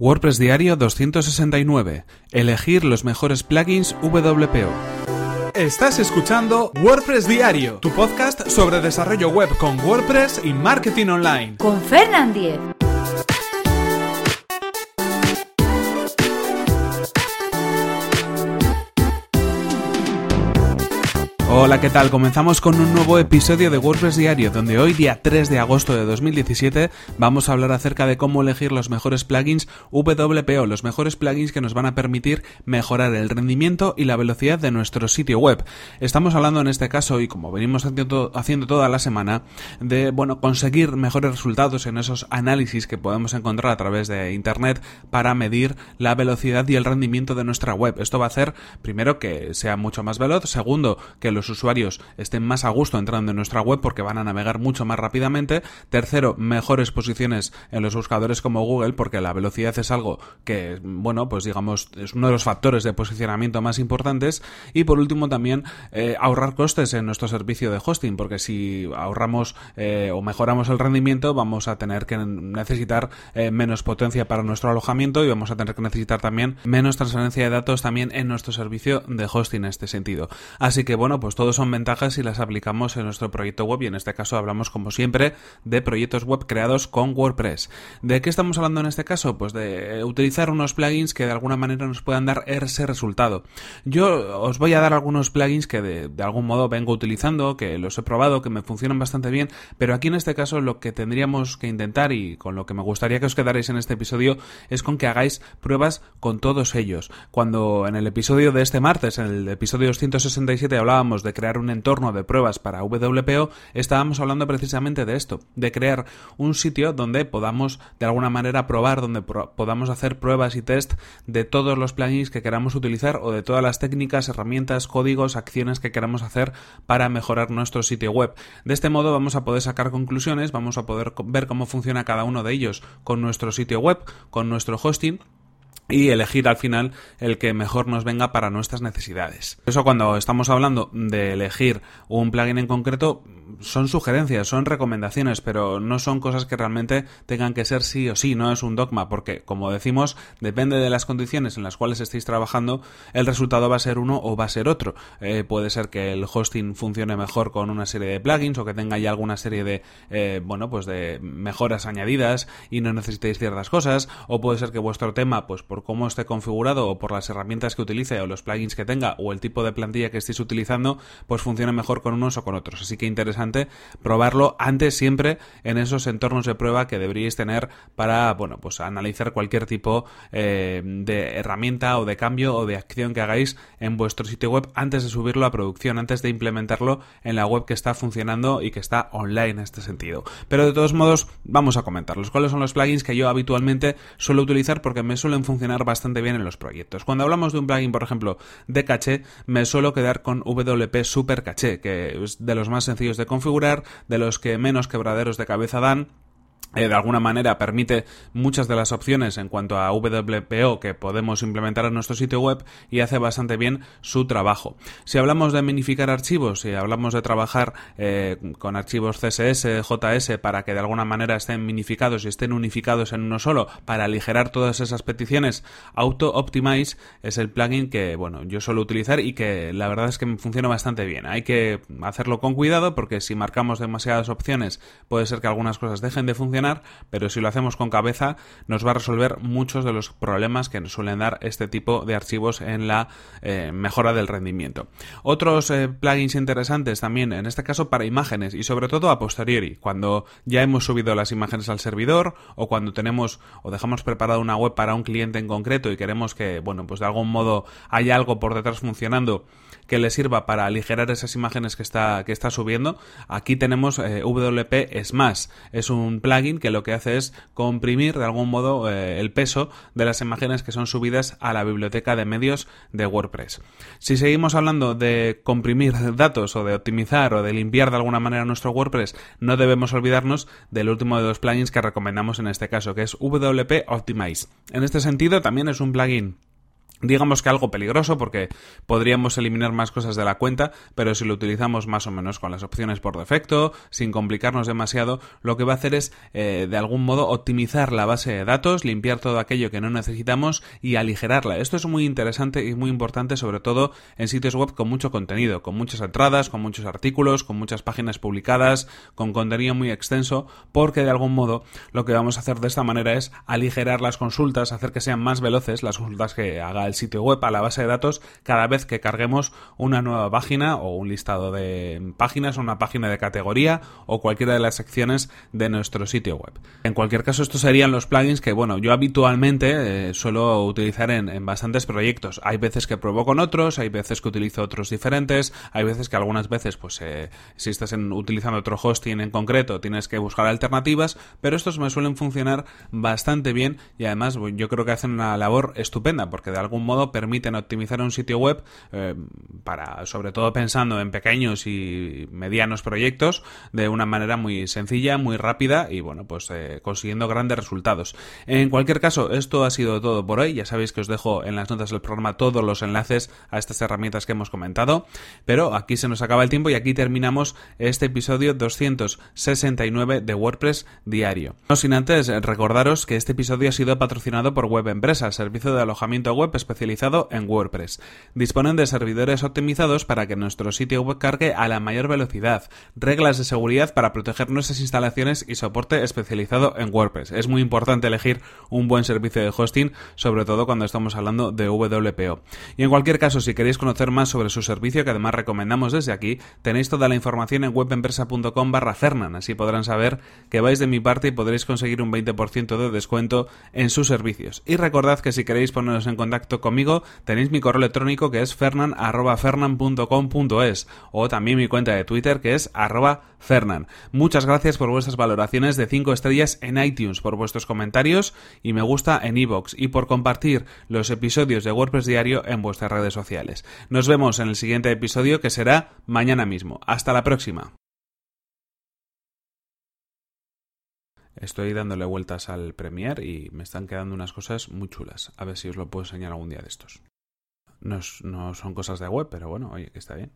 WordPress Diario 269. Elegir los mejores plugins WPO. Estás escuchando WordPress Diario, tu podcast sobre desarrollo web con WordPress y marketing online. Con Fernand Diez. Hola, ¿qué tal? Comenzamos con un nuevo episodio de WordPress Diario, donde hoy, día 3 de agosto de 2017, vamos a hablar acerca de cómo elegir los mejores plugins WPO, los mejores plugins que nos van a permitir mejorar el rendimiento y la velocidad de nuestro sitio web. Estamos hablando en este caso, y como venimos haciendo toda la semana, de, bueno, conseguir mejores resultados en esos análisis que podemos encontrar a través de Internet para medir la velocidad y el rendimiento de nuestra web. Esto va a hacer, primero, que sea mucho más veloz, segundo, que los usuarios estén más a gusto entrando en nuestra web porque van a navegar mucho más rápidamente. Tercero, mejores posiciones en los buscadores como Google porque la velocidad es algo que, bueno, pues digamos, es uno de los factores de posicionamiento más importantes. Y por último también eh, ahorrar costes en nuestro servicio de hosting porque si ahorramos eh, o mejoramos el rendimiento vamos a tener que necesitar eh, menos potencia para nuestro alojamiento y vamos a tener que necesitar también menos transferencia de datos también en nuestro servicio de hosting en este sentido. Así que bueno, pues todos son ventajas si las aplicamos en nuestro proyecto web y en este caso hablamos como siempre de proyectos web creados con WordPress. ¿De qué estamos hablando en este caso? Pues de utilizar unos plugins que de alguna manera nos puedan dar ese resultado. Yo os voy a dar algunos plugins que de, algún modo vengo utilizando, que los he probado, que me funcionan bastante bien, pero aquí en este caso lo que tendríamos que intentar y con lo que me gustaría que os quedarais en este episodio es con que hagáis pruebas con todos ellos. Cuando en el episodio de este martes, en el episodio 267 hablábamos de crear un entorno de pruebas para WPO, estábamos hablando precisamente de esto, de crear un sitio donde podamos de alguna manera probar, donde podamos hacer pruebas y test de todos los plugins que queramos utilizar o de todas las técnicas, herramientas, códigos, acciones que queramos hacer para mejorar nuestro sitio web. De este modo vamos a poder sacar conclusiones, vamos a poder ver cómo funciona cada uno de ellos con nuestro sitio web, con nuestro hosting y elegir al final el que mejor nos venga para nuestras necesidades. Eso cuando estamos hablando de elegir un plugin en concreto son sugerencias, son recomendaciones, pero no son cosas que realmente tengan que ser sí o sí, no es un dogma, porque como decimos, depende de las condiciones en las cuales estéis trabajando, el resultado va a ser uno o va a ser otro. Eh, puede ser que el hosting funcione mejor con una serie de plugins o que tenga ya alguna serie de, eh, bueno, pues de mejoras añadidas y no necesitéis ciertas cosas, o puede ser que vuestro tema, pues por cómo esté configurado o por las herramientas que utilice o los plugins que tenga o el tipo de plantilla que estéis utilizando, pues funcione mejor con unos o con otros. Así que interesante probarlo antes siempre en esos entornos de prueba que deberíais tener para, bueno, pues analizar cualquier tipo eh, de herramienta o de cambio o de acción que hagáis en vuestro sitio web antes de subirlo a producción, antes de implementarlo en la web que está funcionando y que está online en este sentido. Pero de todos modos, vamos a comentarlos. ¿Cuáles son los plugins que yo habitualmente suelo utilizar porque me suelen funcionar bastante bien en los proyectos. Cuando hablamos de un plugin, por ejemplo, de caché, me suelo quedar con WP Super Caché, que es de los más sencillos de configurar, de los que menos quebraderos de cabeza dan de alguna manera permite muchas de las opciones en cuanto a WPO que podemos implementar en nuestro sitio web y hace bastante bien su trabajo. Si hablamos de minificar archivos, si hablamos de trabajar eh, con archivos CSS, JS para que de alguna manera estén minificados y estén unificados en uno solo para aligerar todas esas peticiones, Auto Optimize es el plugin que bueno yo suelo utilizar y que la verdad es que funciona bastante bien. Hay que hacerlo con cuidado porque si marcamos demasiadas opciones puede ser que algunas cosas dejen de funcionar pero si lo hacemos con cabeza nos va a resolver muchos de los problemas que nos suelen dar este tipo de archivos en la eh, mejora del rendimiento. Otros eh, plugins interesantes también, en este caso para imágenes y sobre todo a posteriori, cuando ya hemos subido las imágenes al servidor o cuando tenemos o dejamos preparada una web para un cliente en concreto y queremos que, bueno, pues de algún modo haya algo por detrás funcionando que le sirva para aligerar esas imágenes que está, que está subiendo. Aquí tenemos eh, WP Smash. Es un plugin que lo que hace es comprimir de algún modo eh, el peso de las imágenes que son subidas a la biblioteca de medios de WordPress. Si seguimos hablando de comprimir datos o de optimizar o de limpiar de alguna manera nuestro WordPress, no debemos olvidarnos del último de los plugins que recomendamos en este caso, que es WP Optimize. En este sentido, también es un plugin digamos que algo peligroso porque podríamos eliminar más cosas de la cuenta, pero si lo utilizamos más o menos con las opciones por defecto, sin complicarnos demasiado, lo que va a hacer es eh, de algún modo optimizar la base de datos, limpiar todo aquello que no necesitamos y aligerarla. Esto es muy interesante y muy importante sobre todo en sitios web con mucho contenido, con muchas entradas, con muchos artículos, con muchas páginas publicadas, con contenido muy extenso, porque de algún modo lo que vamos a hacer de esta manera es aligerar las consultas, hacer que sean más veloces las consultas que haga el sitio web, a la base de datos, cada vez que carguemos una nueva página o un listado de páginas o una página de categoría o cualquiera de las secciones de nuestro sitio web. En cualquier caso, estos serían los plugins que, bueno, yo habitualmente eh, suelo utilizar en, bastantes proyectos. Hay veces que pruebo con otros, hay veces que utilizo otros diferentes, hay veces que algunas veces, pues, eh, si estás utilizando otro hosting en concreto, tienes que buscar alternativas, pero estos me suelen funcionar bastante bien y además yo creo que hacen una labor estupenda porque de algún modo permiten optimizar un sitio web eh, para, sobre todo pensando en pequeños y medianos proyectos, de una manera muy sencilla, muy rápida y bueno, pues eh, consiguiendo grandes resultados. En cualquier caso, esto ha sido todo por hoy. Ya sabéis que os dejo en las notas del programa todos los enlaces a estas herramientas que hemos comentado, pero aquí se nos acaba el tiempo y aquí terminamos este episodio 269 de WordPress diario. No sin antes recordaros que este episodio ha sido patrocinado por Web Empresa, servicio de alojamiento web especializado en WordPress. Disponen de servidores optimizados para que nuestro sitio web cargue a la mayor velocidad, reglas de seguridad para proteger nuestras instalaciones y soporte especializado en WordPress. Es muy importante elegir un buen servicio de hosting, sobre todo cuando estamos hablando de WPO. Y en cualquier caso, si queréis conocer más sobre su servicio, que además recomendamos desde aquí, tenéis toda la información en webempresa.com barra Fernan, así podrán saber que vais de mi parte y podréis conseguir un 20% de descuento en sus servicios. Y recordad que si queréis poneros en contacto conmigo, tenéis mi correo electrónico que es fernan.fernan.com.es o también mi cuenta de Twitter que es arroba fernan. Muchas gracias por vuestras valoraciones de 5 estrellas en iTunes, por vuestros comentarios y me gusta en iVoox y por compartir los episodios de WordPress Diario en vuestras redes sociales. Nos vemos en el siguiente episodio que será mañana mismo. Hasta la próxima. Estoy dándole vueltas al Premiere y me están quedando unas cosas muy chulas. A ver si os lo puedo enseñar algún día de estos. No, no son cosas de web, pero bueno, oye, que está bien.